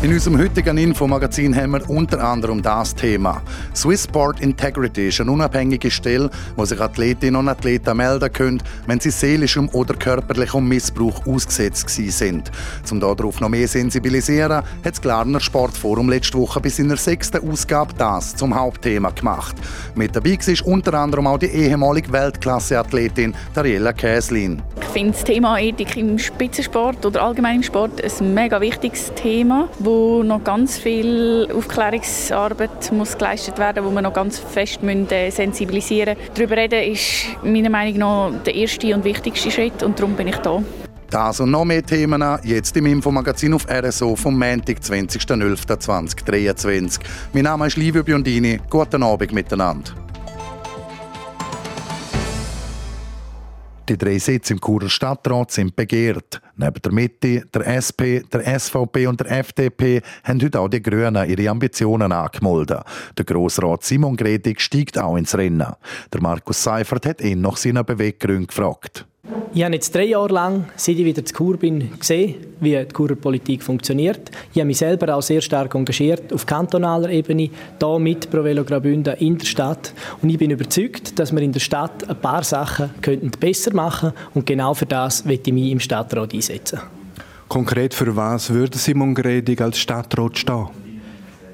In unserem heutigen Infomagazin haben wir unter anderem das Thema. Swiss Sport Integrity ist eine unabhängige Stelle, wo sich Athletinnen und Athleten melden können, wenn sie seelischem oder körperlichem Missbrauch ausgesetzt sind. Um darauf noch mehr sensibilisieren, hat das Glarner Sportforum letzte Woche bis in der sechsten Ausgabe das zum Hauptthema gemacht. Mit dabei war unter anderem auch die ehemalige Weltklasse-Athletin Dariella Käslin. Ich finde das Thema Ethik im Spitzensport oder allgemein im Sport ein mega wichtiges Thema wo noch ganz viel Aufklärungsarbeit muss geleistet werden, wo wir noch ganz fest müssen, äh, sensibilisieren. Darüber reden ist meiner Meinung nach der erste und wichtigste Schritt und darum bin ich da. Das und noch mehr Themen jetzt im Infomagazin auf RSO vom Montag, 20.11.2023. Mein Name ist Livio Biondini. Guten Abend miteinander. Die drei Sitze im Churer Stadtrat sind begehrt. Neben der Mitte, der SP, der SVP und der FDP haben heute auch die Grünen ihre Ambitionen angemeldet. Der Grossrat Simon Gredig steigt auch ins Rennen. Der Markus Seifert hat ihn nach seinen Beweggründen gefragt. Ich habe jetzt drei Jahre lang, seit ich wieder zu Kur bin, gesehen, wie die Churer Politik funktioniert. Ich habe mich selber auch sehr stark engagiert auf kantonaler Ebene, hier mit Pro Velo Graubünden in der Stadt. Und ich bin überzeugt, dass wir in der Stadt ein paar Sachen könnten besser machen könnten. Und genau für das möchte ich mich im Stadtrat einsetzen. Konkret für was würde Simon Gredig als Stadtrat stehen?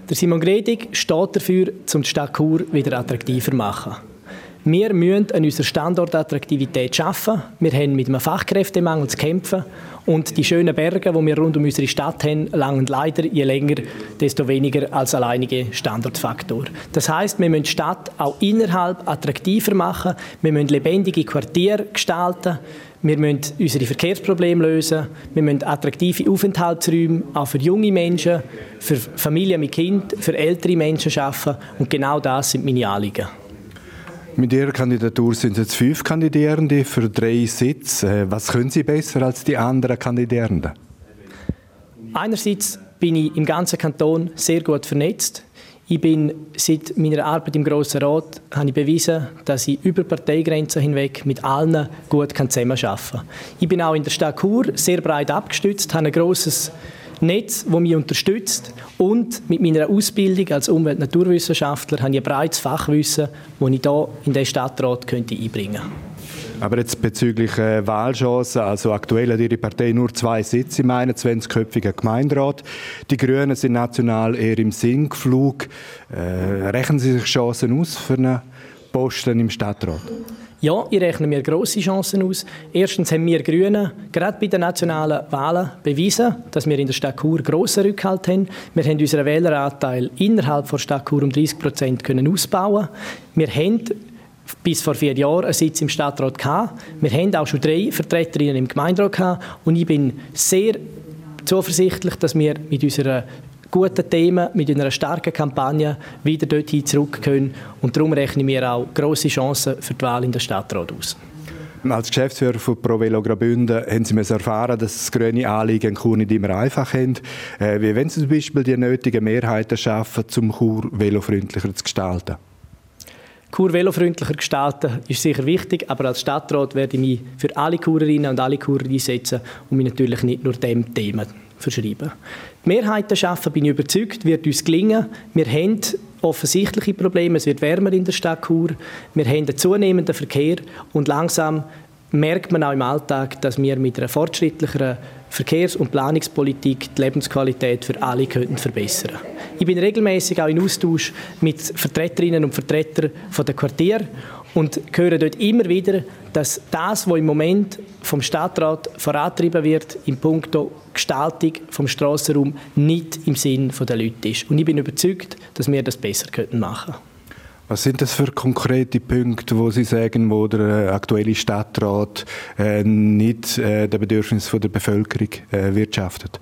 Der Simon Gredig steht dafür, um die Stadt Chur wieder attraktiver zu machen. Wir müssen an unserer Standortattraktivität arbeiten. Wir haben mit einem Fachkräftemangel zu kämpfen. Und die schönen Berge, die wir rund um unsere Stadt haben, langen leider je länger, desto weniger als alleinige Standortfaktor. Das heißt, wir müssen die Stadt auch innerhalb attraktiver machen. Wir müssen lebendige Quartiere gestalten. Wir müssen unsere Verkehrsprobleme lösen. Wir müssen attraktive Aufenthaltsräume auch für junge Menschen, für Familien mit Kind, für ältere Menschen schaffen. Und genau das sind meine Anliegen. Mit Ihrer Kandidatur sind jetzt fünf Kandidierende für drei Sitze. Äh, was können Sie besser als die anderen Kandidierenden? Einerseits bin ich im ganzen Kanton sehr gut vernetzt. Ich bin seit meiner Arbeit im Grossen Rat habe ich bewiesen, dass ich über Parteigrenzen hinweg mit allen gut zusammenarbeiten kann. Ich bin auch in der Stadt Chur sehr breit abgestützt, habe ein grosses Netz, das mich unterstützt. Und mit meiner Ausbildung als Umwelt- und Naturwissenschaftler habe ich ein breites Fachwissen, das ich hier in den Stadtrat könnte einbringen könnte. Aber jetzt bezüglich äh, Wahlchancen, also aktuell hat Ihre Partei nur zwei Sitze im 21-köpfigen Gemeinderat. Die Grünen sind national eher im Sinkflug. Äh, rechnen Sie sich Chancen aus für einen Posten im Stadtrat? Ja, ich rechne mir grosse Chancen aus. Erstens haben wir Grünen gerade bei den nationalen Wahlen bewiesen, dass wir in der Stadt Chur grossen Rückhalt haben. Wir haben unseren Wähleranteil innerhalb der Stadt Chur um 30 Prozent ausbauen Wir haben bis vor vier Jahren einen Sitz im Stadtrat gehabt. Wir haben auch schon drei Vertreterinnen im Gemeinderat gehabt. Und ich bin sehr zuversichtlich, dass wir mit unserer guten Themen, mit einer starken Kampagne wieder dorthin zurück können. Und darum rechnen wir auch grosse Chancen für die Wahl in der Stadtrat aus. Als Geschäftsführer von ProVelo Graubünden haben Sie erfahren, dass das grüne Anliegen in Chur nicht immer einfach haben. Äh, wie wollen Sie zum Beispiel die nötigen Mehrheiten schaffen, um Chur velofreundlicher zu gestalten? Chur velofreundlicher gestalten ist sicher wichtig, aber als Stadtrat werde ich mich für alle Churerinnen und alle Churer einsetzen und mich natürlich nicht nur dem Thema verschreiben. Die Mehrheiten schaffen, bin ich überzeugt, wird uns gelingen. Wir haben offensichtliche Probleme. Es wird wärmer in der Stadt Chur. Wir haben einen zunehmenden Verkehr und langsam merkt man auch im Alltag, dass wir mit einer fortschrittlicheren Verkehrs- und Planungspolitik die Lebensqualität für alle könnten verbessern. Ich bin regelmäßig auch in Austausch mit Vertreterinnen und Vertretern der Quartier und höre dort immer wieder, dass das, was im Moment vom Stadtrat vorantrieben wird, im Punkto Gestaltung vom Strassenraum nicht im Sinn der Leute ist. Und ich bin überzeugt, dass wir das besser machen könnten. Was sind das für konkrete Punkte, wo Sie sagen, wo der äh, aktuelle Stadtrat äh, nicht äh, den Bedürfnissen der Bevölkerung wirtschaftet?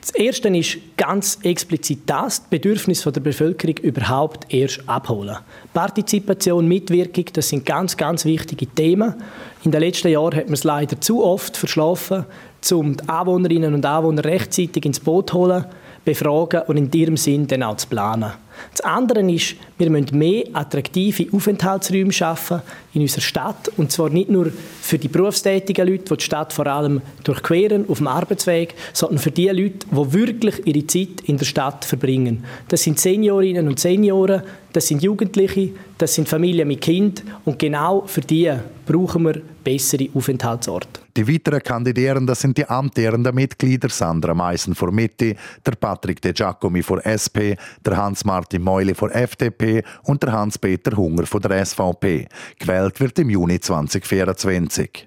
Das Erste ist ganz explizit das, die Bedürfnisse der Bevölkerung überhaupt erst abholen. Partizipation, Mitwirkung, das sind ganz, ganz wichtige Themen. In den letzten Jahren hat man es leider zu oft verschlafen, um die Anwohnerinnen und Anwohner rechtzeitig ins Boot zu holen, befragen und in ihrem Sinn dann auch zu planen. Das andere ist, wir müssen mehr attraktive Aufenthaltsräume schaffen in unserer Stadt. Und zwar nicht nur für die berufstätigen Leute, die die Stadt vor allem durchqueren auf dem Arbeitsweg, sondern für die Leute, die wirklich ihre Zeit in der Stadt verbringen. Das sind Seniorinnen und Senioren, das sind Jugendliche, das sind Familien mit Kind und genau für die brauchen wir bessere Aufenthaltsorte. Die weiteren Kandidierenden sind die amtierenden Mitglieder Sandra Meissen vor Mitte, der Patrick De Giacomi vor SP, der Hans-Martin Meuli vor FDP und der Hans-Peter Hunger von der SVP. Gewählt wird im Juni 2024.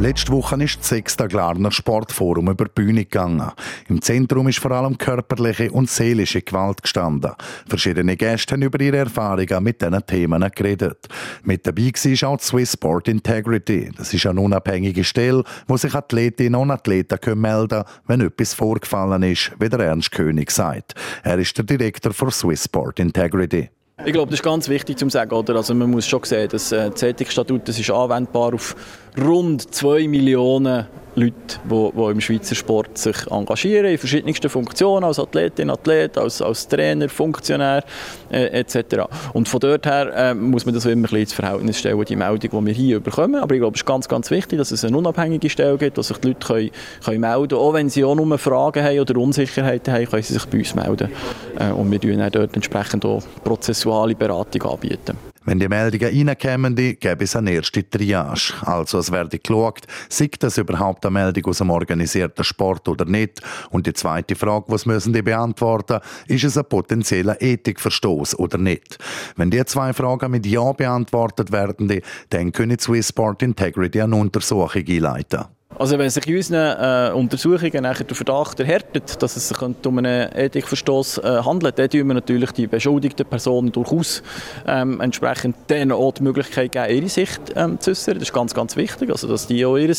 Letzte Woche ist das sechste Glarner Sportforum über die Bühne gegangen. Im Zentrum ist vor allem körperliche und seelische Gewalt gestanden. Verschiedene Gäste haben über ihre Erfahrungen mit diesen Themen geredet. Mit dabei war auch die Swiss Sport Integrity. Das ist eine unabhängige Stelle, wo sich Athletinnen und Athleten melden können, wenn etwas vorgefallen ist, wie der Ernst König sagt. Er ist der Direktor von Swiss Sport Integrity. Ich glaube, das ist ganz wichtig zu sagen. Oder? Also man muss schon sehen, dass äh, das Ethikstatut das ist anwendbar auf rund 2 Millionen Leute, die, die im Schweizer Sport sich engagieren, in verschiedensten Funktionen, als Athletin, Athlet, als, als Trainer, Funktionär äh, etc. Und von dort her äh, muss man das immer ein bisschen ins Verhältnis stellen, die Meldung, die wir hier bekommen. Aber ich glaube, es ist ganz, ganz wichtig, dass es eine unabhängige Stelle gibt, dass sich die Leute können, können melden können. Auch wenn sie auch nur Fragen haben oder Unsicherheiten haben, können sie sich bei uns melden. Äh, und wir bieten dort entsprechend auch prozessuale Beratung anbieten. Wenn die Meldungen reinkommen, gäbe es eine erste Triage. Also es werde geschaut, sei das überhaupt eine Meldung aus einem organisierten Sport oder nicht. Und die zweite Frage, was müssen die beantworten, ist es ein potenzieller Ethikverstoß oder nicht? Wenn die zwei Fragen mit Ja beantwortet werden, dann können Swiss Sport Integrity eine Untersuchung einleiten. Also wenn sich in unseren äh, Untersuchungen nachher der Verdacht erhärtet, dass es sich um einen Ethikverstoß äh, handelt, dann tun wir natürlich die beschuldigten Personen durchaus ähm, entsprechend denen auch die Möglichkeit geben, ihre Sicht ähm, zu äußern. Das ist ganz, ganz wichtig, also dass die auch ihr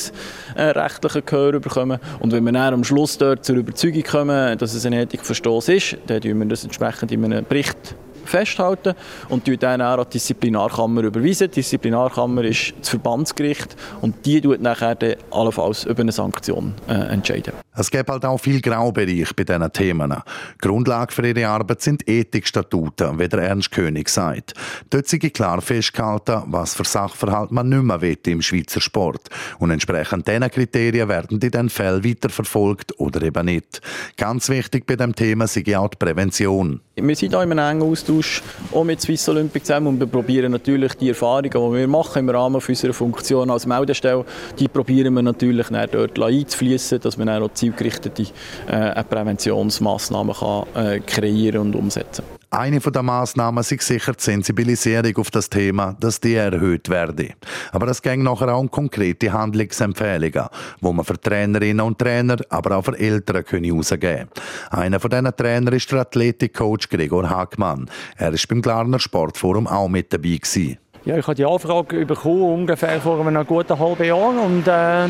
äh, rechtliches Gehör bekommen. Und wenn wir dann am Schluss dort zur Überzeugung kommen, dass es ein Ethikverstoß ist, dann tun wir das entsprechend in einem Bericht festhalten und dann auch an die Disziplinarkammer überweisen. Die Disziplinarkammer ist das Verbandsgericht und die tut nachher dann allenfalls über eine Sanktion äh, entscheiden. Es gibt halt auch viel Graubereich bei diesen Themen. Grundlage für ihre Arbeit sind Ethikstatuten, wie der Ernst König sagt. Dort sind klar festgehalten, was für Sachverhalt man nicht mehr will im Schweizer Sport. Und entsprechend diesen Kriterien werden die dann Fälle weiterverfolgt oder eben nicht. Ganz wichtig bei dem Thema ist auch die Prävention. Wir sind auch in einem engen Austausch auch mit Swiss Olympic zusammen und wir probieren natürlich die Erfahrungen, die wir machen im Rahmen unserer Funktion als Meldestelle, die probieren wir natürlich dort einzufließen, dass wir dann auch zielgerichtete äh, Präventionsmaßnahmen äh, kreieren und umsetzen kann. Eine der Massnahmen ist sicher die Sensibilisierung auf das Thema, dass die erhöht werde. Aber es ging nachher auch um konkrete Handlungsempfehlungen, wo man für Trainerinnen und Trainer, aber auch für Eltern können rausgeben Einer von diesen Trainern ist der Athletikcoach Gregor Hagmann. Er ist beim Glarner Sportforum auch mit dabei gewesen. Ja, ich habe die Anfrage bekommen, ungefähr vor einem guten halben Jahr. Und äh,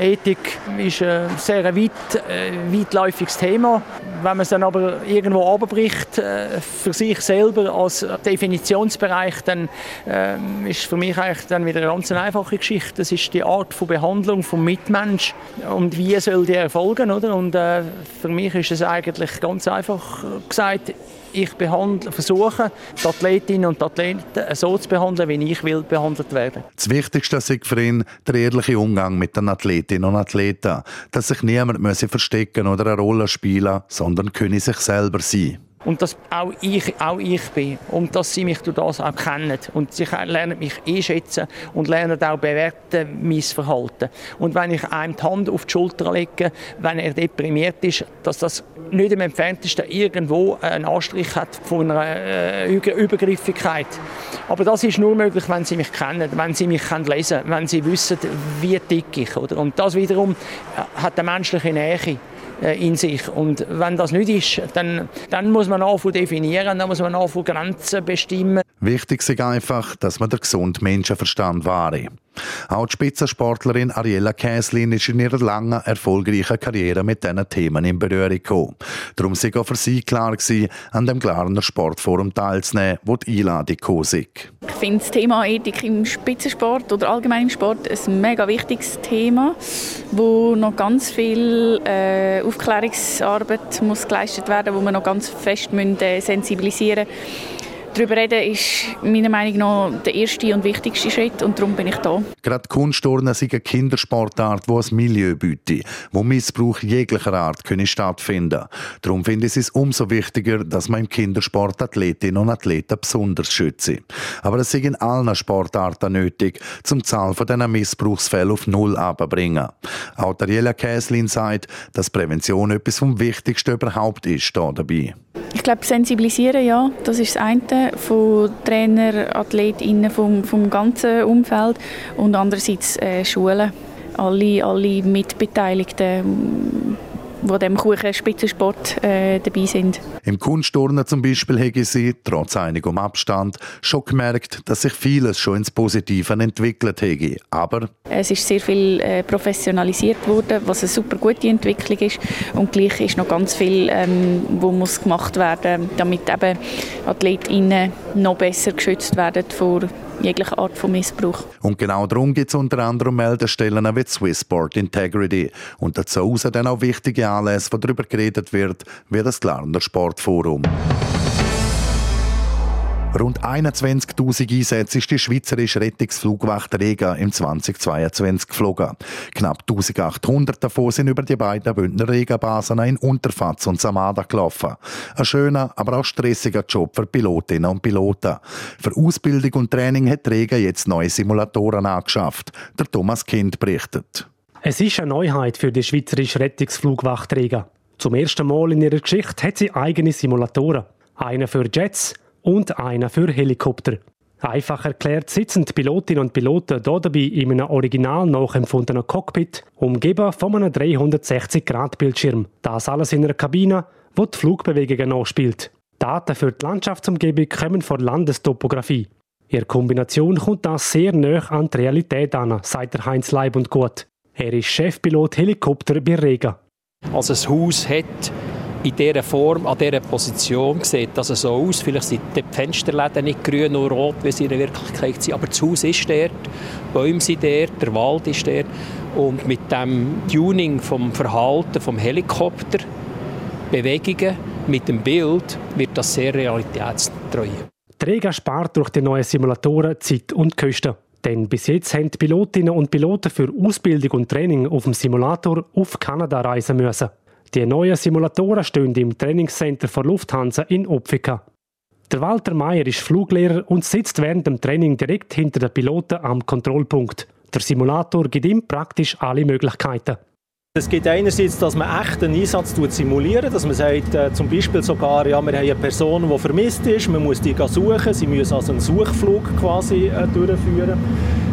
Ethik ist ein sehr weit, äh, weitläufiges Thema. Wenn man es dann aber irgendwo abbricht äh, für sich selber als Definitionsbereich, dann äh, ist für mich eigentlich dann wieder eine ganz einfache Geschichte. Das ist die Art von Behandlung vom Mitmensch und wie soll die erfolgen, oder? Und äh, für mich ist es eigentlich ganz einfach gesagt, ich behandle, versuche, die Athletinnen und Athleten so zu behandeln, wie ich will behandelt werden. Das Wichtigste ist für ihn der ehrliche Umgang mit den Athletinnen und Athleten. Dass sich niemand verstecken oder eine Rolle spielen sondern können sich selber sein und dass auch ich, auch ich bin und dass sie mich durch das auch kennen und sie lernen mich einschätzen und lernen auch bewerten mein Verhalten. Und wenn ich einem die Hand auf die Schulter lege, wenn er deprimiert ist, dass das nicht im entferntesten irgendwo einen Anstrich hat von einer äh, Übergriffigkeit. Aber das ist nur möglich, wenn sie mich kennen, wenn sie mich können lesen wenn sie wissen, wie dick ich. Oder? Und das wiederum hat eine menschliche Nähe. Äh, in sich. Und wenn das nicht ist, dann, dann muss man anfangen definieren, dann muss man anfangen Grenzen bestimmen. Wichtig ist einfach, dass man den gesunden Menschenverstand wahre. Auch die Spitzensportlerin Ariella Käslin ist in ihrer langen, erfolgreichen Karriere mit diesen Themen in Berührung gekommen. Darum war auch für sie klar, gewesen, an dem Glarner Sportforum teilzunehmen, wo die Einladung kam. Ich finde das Thema Ethik im Spitzensport oder allgemein im Sport ein mega wichtiges Thema, wo noch ganz viel äh, Aufklärungsarbeit muss geleistet werden, wo wir noch ganz fest müssen, äh, sensibilisieren müssen Darüber reden ist meiner Meinung nach der erste und wichtigste Schritt und darum bin ich da. Gerade Kunstturnen sind eine Kindersportart, die ein Milieu bietet, wo Missbrauch jeglicher Art können stattfinden Darum finde ich es umso wichtiger, dass man im Kindersport Athletinnen und Athleten besonders schütze. Aber es ist in allen Sportarten nötig, zum die Zahl von diesen Missbrauchsfällen auf Null abzubringen. Auch Ariela Käslin sagt, dass Prävention etwas vom Wichtigsten überhaupt ist da dabei. Ich glaube, sensibilisieren, ja, das ist das eine. Von Trainer, AthletInnen vom, vom ganzen Umfeld. Und andererseits äh, Schulen. Alle, alle Mitbeteiligten die dem Kuchen Spitzensport äh, dabei sind. Im Kunstturnen zum Beispiel haben sie, trotz einigem Abstand, schon gemerkt, dass sich vieles schon ins Positive entwickelt hat. Aber es ist sehr viel äh, professionalisiert worden, was eine super gute Entwicklung ist. Und gleich ist noch ganz viel, ähm, wo muss gemacht werden, damit eben AthletInnen noch besser geschützt werden vor jegliche Art von Missbrauch. Und genau darum gibt es unter anderem Meldestellen wie Swissport Integrity und dazu dann auch wichtige Anlässe, wo darüber geredet wird, wie das Glarner Sportforum. Rund 21.000 Einsätze ist die schweizerische Rettungsflugwacht Rega im 2022 geflogen. Knapp 1.800 davon sind über die beiden Bündner Rega-Basen in Unterfatz und Samada gelaufen. Ein schöner, aber auch stressiger Job für Pilotinnen und Piloten. Für Ausbildung und Training hat Rega jetzt neue Simulatoren angeschafft. Der Thomas Kind berichtet. Es ist eine Neuheit für die schweizerische Rettungsflugwacht Rega. Zum ersten Mal in ihrer Geschichte hat sie eigene Simulatoren. Einen für Jets, und einer für Helikopter. Einfach erklärt sitzen die Pilotinnen und Piloten hier dabei in einem original nachempfundenen Cockpit, umgeben von einem 360-Grad-Bildschirm. Das alles in einer Kabine, wo die Flugbewegungen nachspielt. Daten für die Landschaftsumgebung kommen von Landestopographie. In Kombination kommt das sehr nah an die Realität an, sagt der Heinz Leib und Gut. Er ist Chefpilot Helikopter bei Rega. Also das Haus hat in dieser Form, an dieser Position sieht das so aus. Vielleicht sind die Fensterläden nicht grün und rot, wie sie in Wirklichkeit sind, aber das Haus ist dort, die Bäume sind dort, der Wald ist dort. Und mit dem Tuning vom Verhalten vom Helikopter, Bewegungen mit dem Bild, wird das sehr realitätstreu. Träger spart durch die neuen Simulatoren Zeit und Kosten. Denn bis jetzt haben Pilotinnen und Piloten für Ausbildung und Training auf dem Simulator auf Kanada reisen müssen. Die neuen Simulatoren stehen im Trainingscenter von Lufthansa in Opfika. Der Walter Meier ist Fluglehrer und sitzt während dem Training direkt hinter den Piloten am Kontrollpunkt. Der Simulator gibt ihm praktisch alle Möglichkeiten. Es geht einerseits, dass man echten Einsatz simulieren, dass man sagt, äh, zum Beispiel sogar, ja, wir haben eine Person, die vermisst ist, man muss die suchen, sie müssen also einen Suchflug quasi äh, durchführen.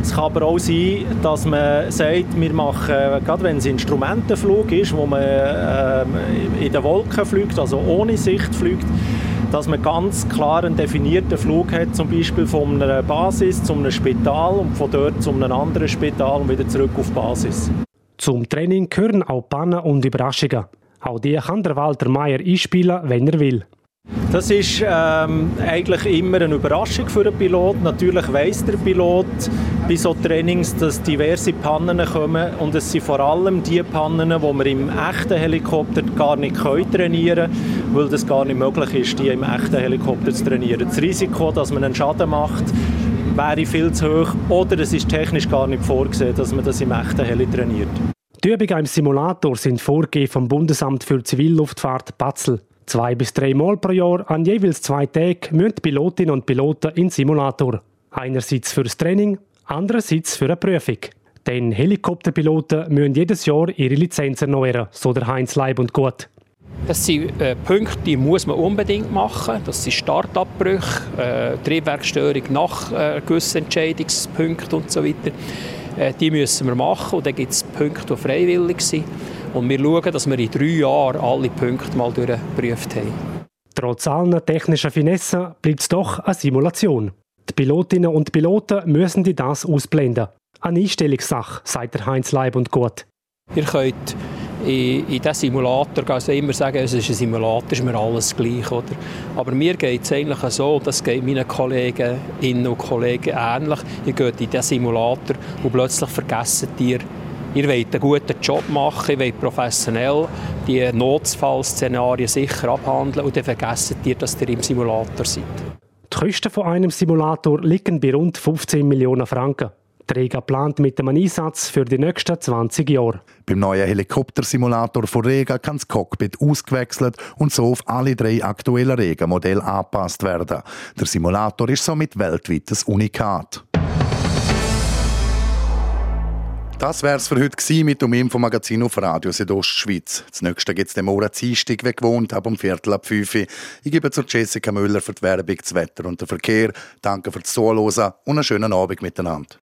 Es kann aber auch sein, dass man sagt, wir machen, äh, gerade wenn es Instrumentenflug ist, wo man äh, in den Wolken fliegt, also ohne Sicht fliegt, dass man ganz klar einen definierten Flug hat, zum Beispiel von einer Basis zu einem Spital und von dort zu einem anderen Spital und wieder zurück auf Basis. Zum Training gehören auch Pannen und Überraschungen. Auch die kann der Walter Meier einspielen, wenn er will. Das ist ähm, eigentlich immer eine Überraschung für einen Pilot. Natürlich weiß der Pilot bei so Trainings, dass diverse Pannen kommen und es sind vor allem die Pannen, die wir im echten Helikopter gar nicht trainieren können, weil das gar nicht möglich ist, die im echten Helikopter zu trainieren. Das Risiko, dass man einen Schaden macht, wäre viel zu hoch oder es ist technisch gar nicht vorgesehen, dass man das im echten Heli trainiert. Die Übungen im Simulator sind vorgegeben vom Bundesamt für Zivilluftfahrt Batzel. Zwei bis drei Mal pro Jahr an jeweils zwei Tagen müssen Pilotinnen und Piloten in Simulator. Einerseits fürs Training, andererseits für eine Prüfung. Denn Helikopterpiloten müssen jedes Jahr ihre Lizenz erneuern, so der Heinz Leib und Gut. Das sind äh, Punkte, die muss man unbedingt machen. Das sind Startabbrüche, äh, Triebwerkstörung nach äh, gewissen Entscheidungspunkten und so weiter. Äh, die müssen wir machen und dann gibt es Punkte, die freiwillig sind. Und wir schauen, dass wir in drei Jahren alle Punkte mal durchgeprüft haben. Trotz allen technischen Finessen bleibt es doch eine Simulation. Die Pilotinnen und Piloten müssen die das ausblenden. Eine Einstellungssache, sagt der Heinz Leib und gut. Ihr könnt in, in diesen Simulator also immer sagen, es ist ein Simulator, ist mir alles gleich. Oder? Aber mir geht es eigentlich so, das geht meinen Kolleginnen und Kollegen ähnlich. Ihr geht in diesen Simulator und plötzlich vergessen ihr, ihr wollt einen guten Job machen, ihr wollt professionell die Notfallszenarien sicher abhandeln und dann vergessen ihr, dass ihr im Simulator seid. Die Kosten von einem Simulator liegen bei rund 15 Millionen Franken. Rega plant mit dem Einsatz für die nächsten 20 Jahre. Beim neuen Helikoptersimulator von Rega kann das Cockpit ausgewechselt und so auf alle drei aktuellen Rega-Modelle angepasst werden. Der Simulator ist somit weltweites Unikat. Das wär's für heute mit dem Infomagazin auf Radio Südostschweiz. Das nächste gibt's dem Morgen Dienstag, wie gewohnt, ab um Viertel ab fünf. Ich gebe zu Jessica Müller für die Werbung, das Wetter und den Verkehr. Danke fürs Zuhören und einen schönen Abend miteinander.